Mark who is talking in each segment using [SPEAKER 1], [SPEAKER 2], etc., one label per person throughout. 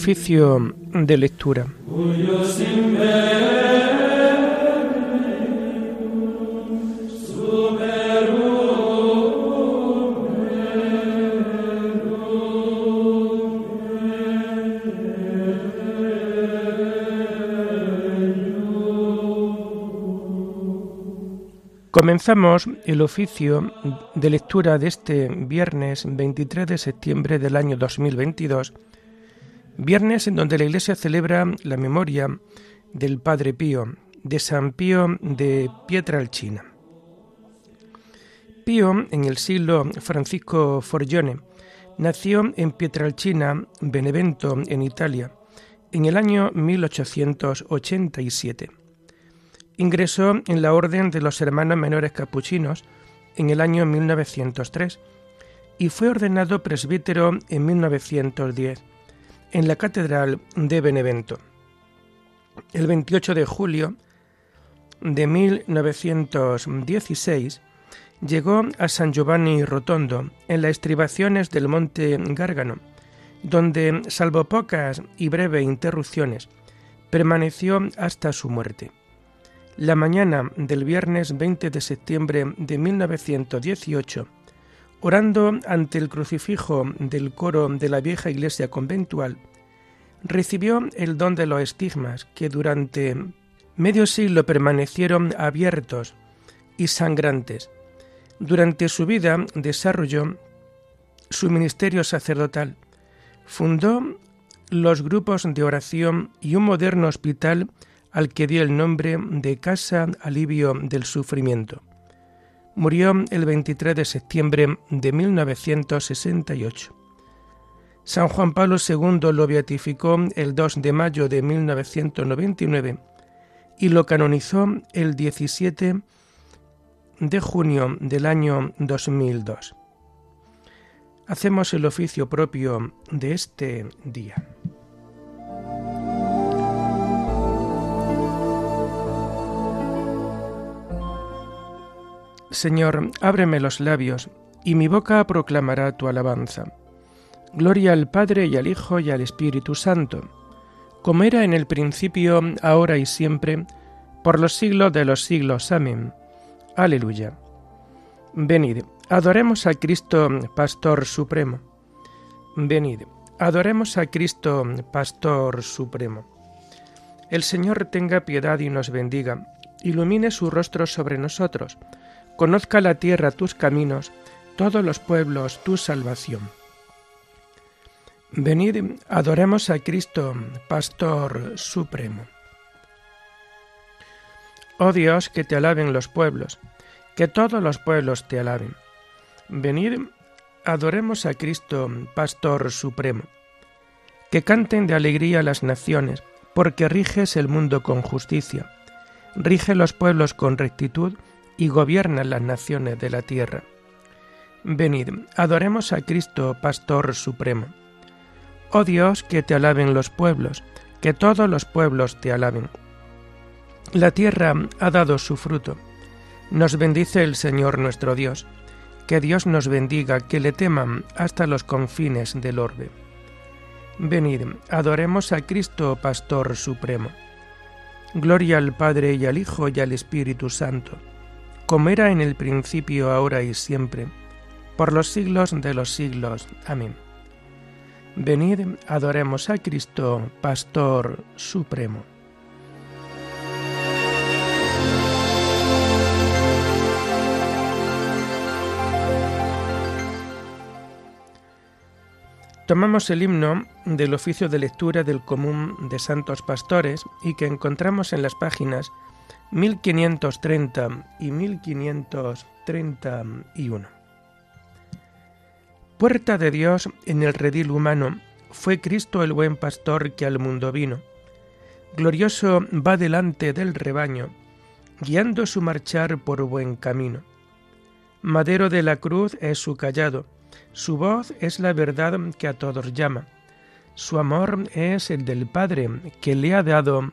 [SPEAKER 1] Oficio de lectura. Comenzamos el oficio de lectura de este viernes 23 de septiembre del año 2022, viernes en donde la Iglesia celebra la memoria del Padre Pío, de San Pío de Pietralcina. Pío, en el siglo Francisco Forgione, nació en Pietralcina, Benevento, en Italia, en el año 1887 Ingresó en la Orden de los Hermanos Menores Capuchinos en el año 1903 y fue ordenado presbítero en 1910 en la Catedral de Benevento. El 28 de julio de 1916 llegó a San Giovanni Rotondo en las estribaciones del monte Gárgano, donde, salvo pocas y breves interrupciones, permaneció hasta su muerte. La mañana del viernes 20 de septiembre de 1918, orando ante el crucifijo del coro de la vieja iglesia conventual, recibió el don de los estigmas que durante medio siglo permanecieron abiertos y sangrantes. Durante su vida desarrolló su ministerio sacerdotal, fundó los grupos de oración y un moderno hospital al que dio el nombre de Casa Alivio del Sufrimiento. Murió el 23 de septiembre de 1968. San Juan Pablo II lo beatificó el 2 de mayo de 1999 y lo canonizó el 17 de junio del año 2002. Hacemos el oficio propio de este día. Señor, ábreme los labios, y mi boca proclamará tu alabanza. Gloria al Padre y al Hijo y al Espíritu Santo, como era en el principio, ahora y siempre, por los siglos de los siglos. Amén. Aleluya. Venid, adoremos a Cristo, Pastor Supremo. Venid, adoremos a Cristo, Pastor Supremo. El Señor tenga piedad y nos bendiga, ilumine su rostro sobre nosotros, Conozca la tierra tus caminos, todos los pueblos tu salvación. Venid, adoremos a Cristo, Pastor Supremo. Oh Dios, que te alaben los pueblos, que todos los pueblos te alaben. Venid, adoremos a Cristo, Pastor Supremo. Que canten de alegría las naciones, porque riges el mundo con justicia. Rige los pueblos con rectitud y gobierna las naciones de la tierra. Venid, adoremos a Cristo, Pastor Supremo. Oh Dios, que te alaben los pueblos, que todos los pueblos te alaben. La tierra ha dado su fruto. Nos bendice el Señor nuestro Dios. Que Dios nos bendiga, que le teman hasta los confines del orbe. Venid, adoremos a Cristo, Pastor Supremo. Gloria al Padre y al Hijo y al Espíritu Santo como era en el principio, ahora y siempre, por los siglos de los siglos. Amén. Venid, adoremos a Cristo, Pastor Supremo. Tomamos el himno del oficio de lectura del común de santos pastores y que encontramos en las páginas 1530 y 1531. Puerta de Dios en el redil humano, fue Cristo el buen pastor que al mundo vino. Glorioso va delante del rebaño, guiando su marchar por buen camino. Madero de la cruz es su callado, su voz es la verdad que a todos llama. Su amor es el del Padre que le ha dado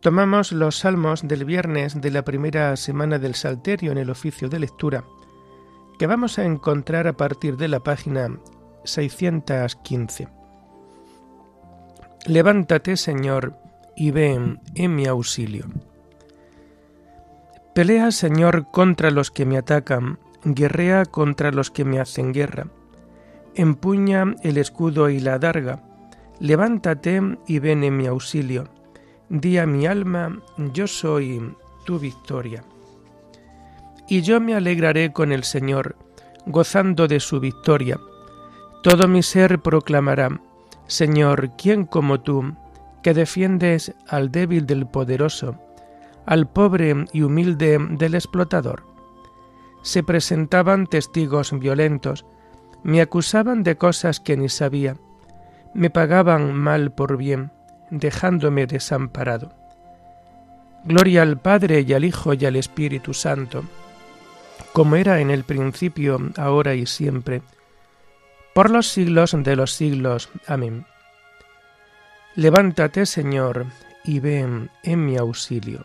[SPEAKER 1] Tomamos los salmos del viernes de la primera semana del Salterio en el oficio de lectura, que vamos a encontrar a partir de la página 615. Levántate, Señor, y ven en mi auxilio. Pelea, Señor, contra los que me atacan, guerrea contra los que me hacen guerra. Empuña el escudo y la darga, levántate y ven en mi auxilio Di a mi alma, yo soy tu victoria. Y yo me alegraré con el Señor, gozando de su victoria. Todo mi ser proclamará, Señor, ¿quién como tú, que defiendes al débil del poderoso, al pobre y humilde del explotador? Se presentaban testigos violentos, me acusaban de cosas que ni sabía, me pagaban mal por bien dejándome desamparado. Gloria al Padre y al Hijo y al Espíritu Santo, como era en el principio, ahora y siempre, por los siglos de los siglos. Amén. Levántate, Señor, y ven en mi auxilio.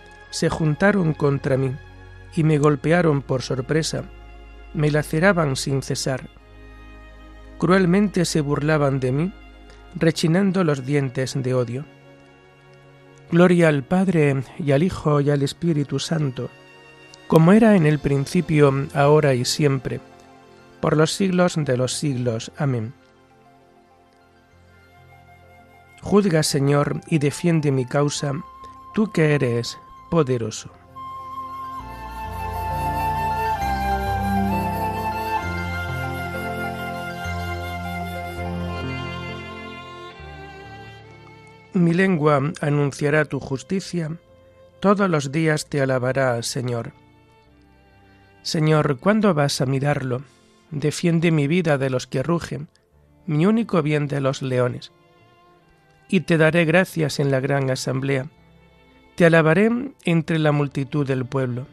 [SPEAKER 1] se juntaron contra mí y me golpearon por sorpresa, me laceraban sin cesar. Cruelmente se burlaban de mí, rechinando los dientes de odio. Gloria al Padre y al Hijo y al Espíritu Santo, como era en el principio, ahora y siempre, por los siglos de los siglos. Amén. Juzga, Señor, y defiende mi causa, tú que eres poderoso. Mi lengua anunciará tu justicia, todos los días te alabará, Señor. Señor, ¿cuándo vas a mirarlo? Defiende mi vida de los que rugen, mi único bien de los leones. Y te daré gracias en la gran asamblea te alabaré entre la multitud del pueblo.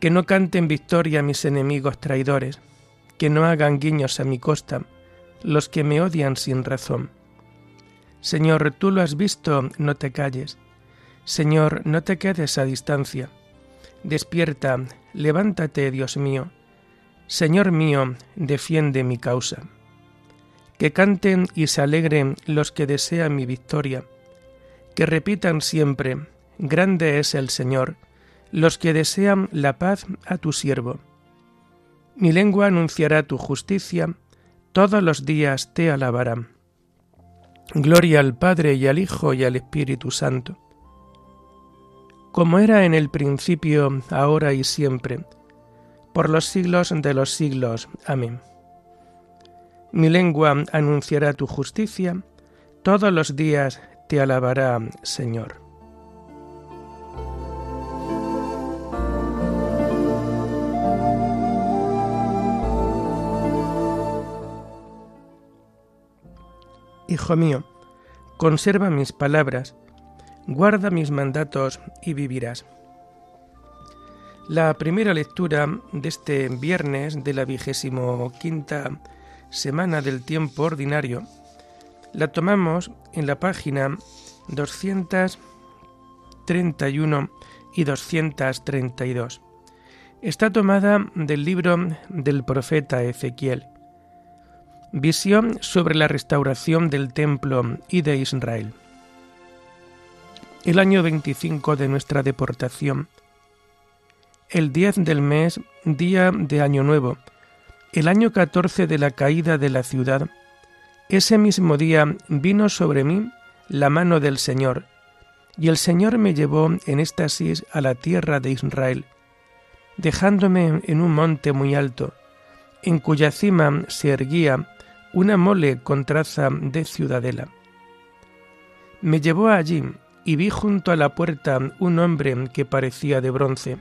[SPEAKER 1] Que no canten victoria mis enemigos traidores, que no hagan guiños a mi costa los que me odian sin razón. Señor, tú lo has visto, no te calles. Señor, no te quedes a distancia. Despierta, levántate, Dios mío. Señor mío, defiende mi causa. Que canten y se alegren los que desean mi victoria que repitan siempre, Grande es el Señor, los que desean la paz a tu siervo. Mi lengua anunciará tu justicia, todos los días te alabarán. Gloria al Padre y al Hijo y al Espíritu Santo, como era en el principio, ahora y siempre, por los siglos de los siglos. Amén. Mi lengua anunciará tu justicia, todos los días te alabará, Señor. Hijo mío, conserva mis palabras, guarda mis mandatos y vivirás. La primera lectura de este viernes de la vigésimo quinta semana del tiempo ordinario la tomamos en la página 231 y 232. Está tomada del libro del profeta Ezequiel, Visión sobre la restauración del templo y de Israel. El año 25 de nuestra deportación, el 10 del mes, día de Año Nuevo, el año 14 de la caída de la ciudad, ese mismo día vino sobre mí la mano del Señor, y el Señor me llevó en éxtasis a la tierra de Israel, dejándome en un monte muy alto, en cuya cima se erguía una mole con traza de ciudadela. Me llevó allí y vi junto a la puerta un hombre que parecía de bronce.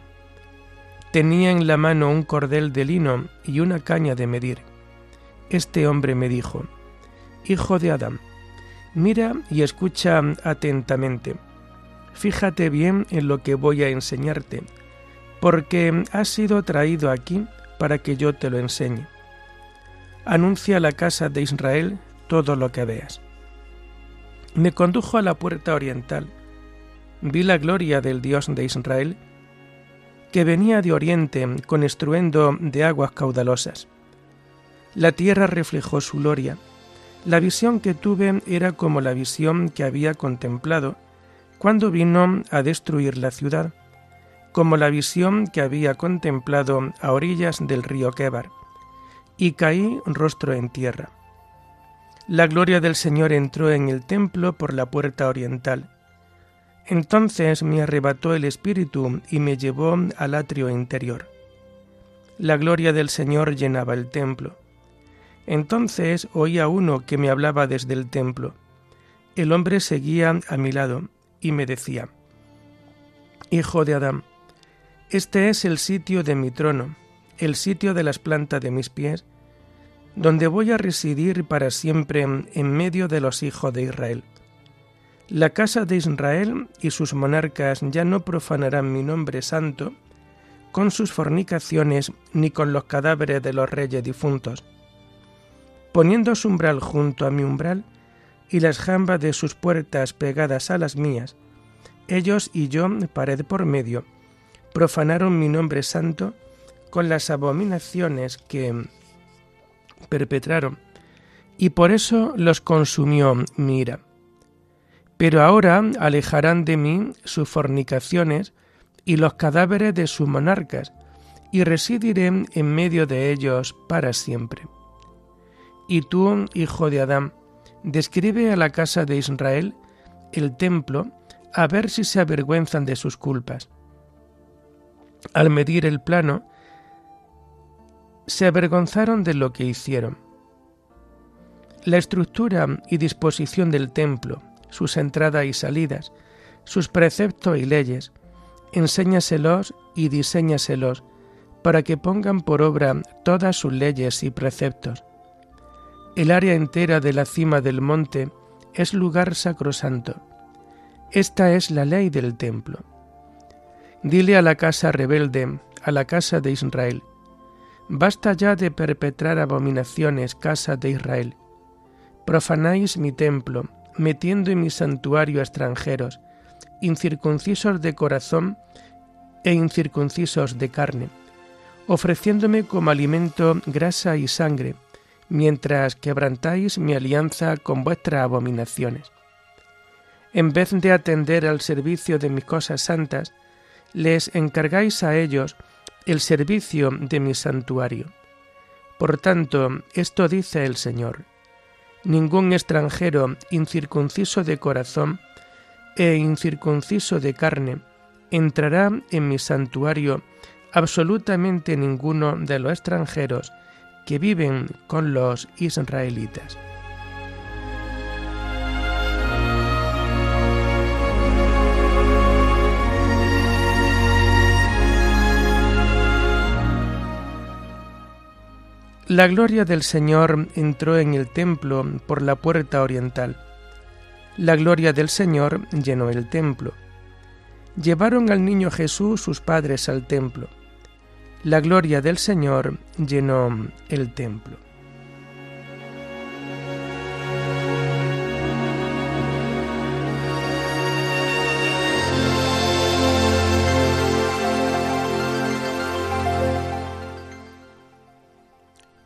[SPEAKER 1] Tenía en la mano un cordel de lino y una caña de medir. Este hombre me dijo, Hijo de Adán, mira y escucha atentamente. Fíjate bien en lo que voy a enseñarte, porque has sido traído aquí para que yo te lo enseñe anuncia a la casa de Israel todo lo que veas. Me condujo a la puerta oriental. Vi la gloria del Dios de Israel, que venía de oriente con estruendo de aguas caudalosas. La tierra reflejó su gloria. La visión que tuve era como la visión que había contemplado cuando vino a destruir la ciudad, como la visión que había contemplado a orillas del río Quebar y caí rostro en tierra. La gloria del Señor entró en el templo por la puerta oriental. Entonces me arrebató el Espíritu y me llevó al atrio interior. La gloria del Señor llenaba el templo. Entonces oí a uno que me hablaba desde el templo. El hombre seguía a mi lado y me decía, Hijo de Adán, este es el sitio de mi trono el sitio de las plantas de mis pies, donde voy a residir para siempre en medio de los hijos de Israel. La casa de Israel y sus monarcas ya no profanarán mi nombre santo con sus fornicaciones ni con los cadáveres de los reyes difuntos. Poniendo su umbral junto a mi umbral y las jambas de sus puertas pegadas a las mías, ellos y yo, pared por medio, profanaron mi nombre santo con las abominaciones que perpetraron, y por eso los consumió mi ira. Pero ahora alejarán de mí sus fornicaciones y los cadáveres de sus monarcas, y residiré en medio de ellos para siempre. Y tú, hijo de Adán, describe a la casa de Israel el templo, a ver si se avergüenzan de sus culpas. Al medir el plano, se avergonzaron de lo que hicieron. La estructura y disposición del templo, sus entradas y salidas, sus preceptos y leyes, enséñaselos y diseñaselos para que pongan por obra todas sus leyes y preceptos. El área entera de la cima del monte es lugar sacrosanto. Esta es la ley del templo. Dile a la casa rebelde, a la casa de Israel, Basta ya de perpetrar abominaciones, casa de Israel. Profanáis mi templo, metiendo en mi santuario extranjeros, incircuncisos de corazón e incircuncisos de carne, ofreciéndome como alimento grasa y sangre, mientras quebrantáis mi alianza con vuestras abominaciones. En vez de atender al servicio de mis cosas santas, les encargáis a ellos el servicio de mi santuario. Por tanto, esto dice el Señor, ningún extranjero incircunciso de corazón e incircunciso de carne entrará en mi santuario absolutamente ninguno de los extranjeros que viven con los israelitas. La gloria del Señor entró en el templo por la puerta oriental. La gloria del Señor llenó el templo. Llevaron al niño Jesús sus padres al templo. La gloria del Señor llenó el templo.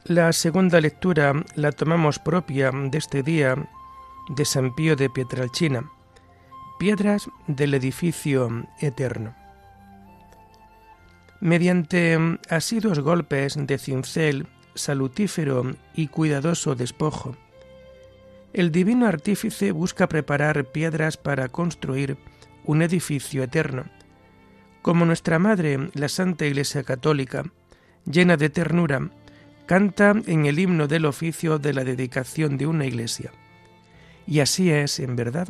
[SPEAKER 1] La segunda lectura la tomamos propia de este día de San Pío de Pietralcina, piedras del edificio eterno. Mediante asiduos golpes de cincel, salutífero y cuidadoso despojo, el divino artífice busca preparar piedras para construir un edificio eterno. Como nuestra Madre, la Santa Iglesia Católica, llena de ternura, canta en el himno del oficio de la dedicación de una iglesia. Y así es, en verdad.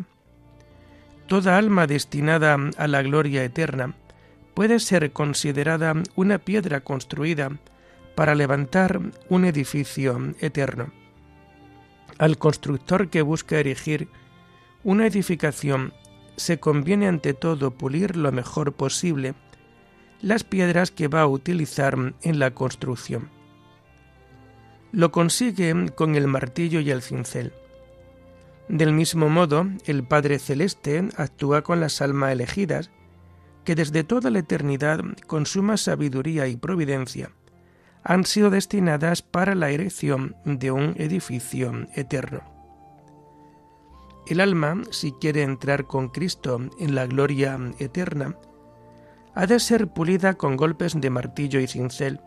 [SPEAKER 1] Toda alma destinada a la gloria eterna puede ser considerada una piedra construida para levantar un edificio eterno. Al constructor que busca erigir una edificación se conviene ante todo pulir lo mejor posible las piedras que va a utilizar en la construcción. Lo consigue con el martillo y el cincel. Del mismo modo, el Padre Celeste actúa con las almas elegidas, que desde toda la eternidad, con suma sabiduría y providencia, han sido destinadas para la erección de un edificio eterno. El alma, si quiere entrar con Cristo en la gloria eterna, ha de ser pulida con golpes de martillo y cincel,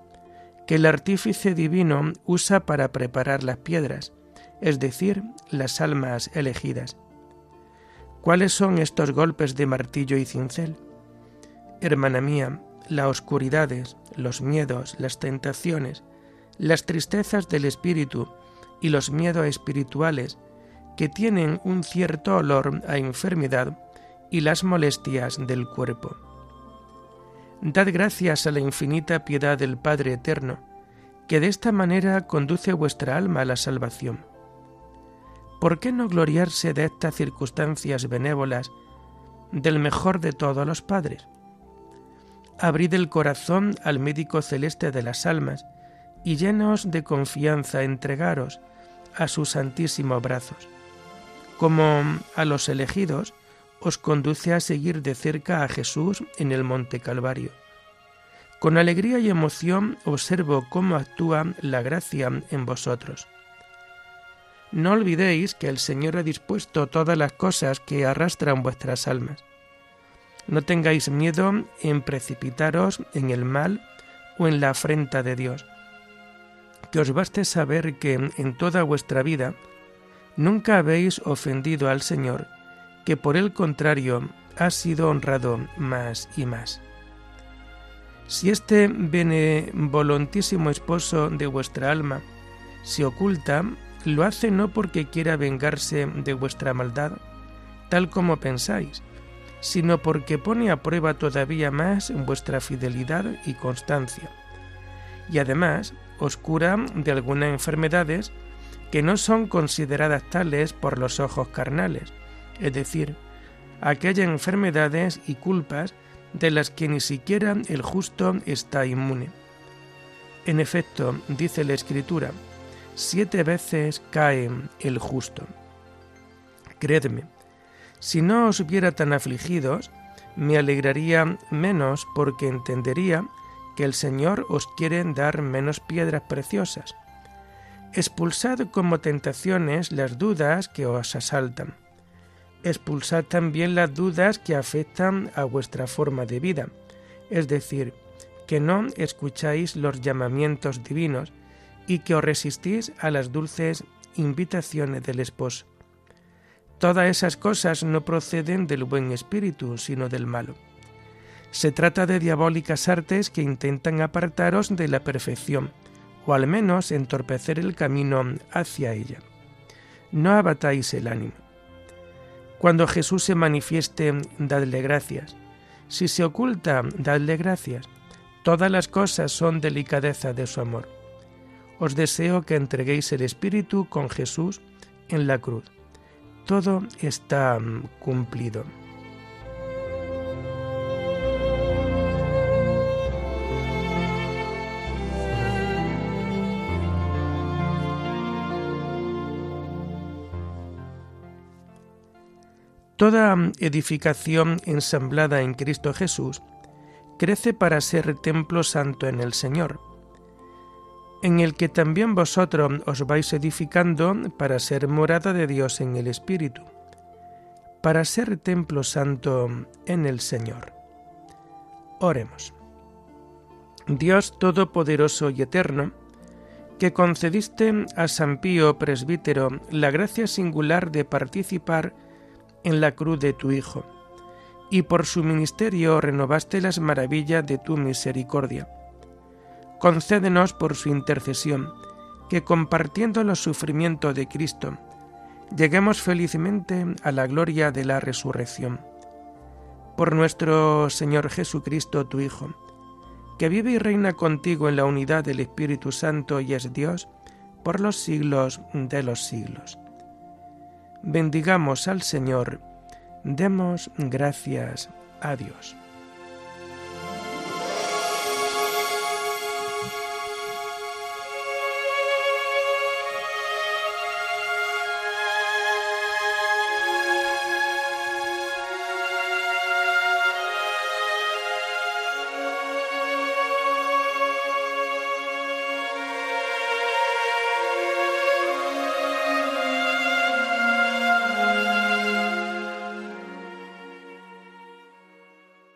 [SPEAKER 1] que el artífice divino usa para preparar las piedras, es decir, las almas elegidas. ¿Cuáles son estos golpes de martillo y cincel? Hermana mía, las oscuridades, los miedos, las tentaciones, las tristezas del espíritu y los miedos espirituales que tienen un cierto olor a enfermedad y las molestias del cuerpo. Dad gracias a la infinita piedad del Padre Eterno, que de esta manera conduce vuestra alma a la salvación. ¿Por qué no gloriarse de estas circunstancias benévolas del mejor de todos los padres? Abrid el corazón al médico celeste de las almas y llenos de confianza entregaros a sus santísimos brazos. Como a los elegidos, os conduce a seguir de cerca a Jesús en el Monte Calvario. Con alegría y emoción observo cómo actúa la gracia en vosotros. No olvidéis que el Señor ha dispuesto todas las cosas que arrastran vuestras almas. No tengáis miedo en precipitaros en el mal o en la afrenta de Dios. Que os baste saber que en toda vuestra vida nunca habéis ofendido al Señor que por el contrario ha sido honrado más y más. Si este benevolentísimo esposo de vuestra alma se oculta, lo hace no porque quiera vengarse de vuestra maldad, tal como pensáis, sino porque pone a prueba todavía más vuestra fidelidad y constancia. Y además os cura de algunas enfermedades que no son consideradas tales por los ojos carnales, es decir, aquellas enfermedades y culpas de las que ni siquiera el justo está inmune. En efecto, dice la Escritura, siete veces cae el justo. Creedme, si no os viera tan afligidos, me alegraría menos porque entendería que el Señor os quiere dar menos piedras preciosas. Expulsad como tentaciones las dudas que os asaltan expulsad también las dudas que afectan a vuestra forma de vida, es decir, que no escucháis los llamamientos divinos y que os resistís a las dulces invitaciones del esposo. Todas esas cosas no proceden del buen espíritu, sino del malo. Se trata de diabólicas artes que intentan apartaros de la perfección, o al menos entorpecer el camino hacia ella. No abatáis el ánimo. Cuando Jesús se manifieste, dadle gracias. Si se oculta, dadle gracias. Todas las cosas son delicadeza de su amor. Os deseo que entreguéis el Espíritu con Jesús en la cruz. Todo está cumplido. Toda edificación ensamblada en Cristo Jesús crece para ser templo santo en el Señor. En el que también vosotros os vais edificando para ser morada de Dios en el Espíritu, para ser templo santo en el Señor. Oremos. Dios Todopoderoso y Eterno, que concediste a San Pío Presbítero la gracia singular de participar en la cruz de tu Hijo, y por su ministerio renovaste las maravillas de tu misericordia. Concédenos por su intercesión, que compartiendo los sufrimientos de Cristo, lleguemos felizmente a la gloria de la resurrección. Por nuestro Señor Jesucristo, tu Hijo, que vive y reina contigo en la unidad del Espíritu Santo y es Dios por los siglos de los siglos. Bendigamos al Señor, demos gracias a Dios.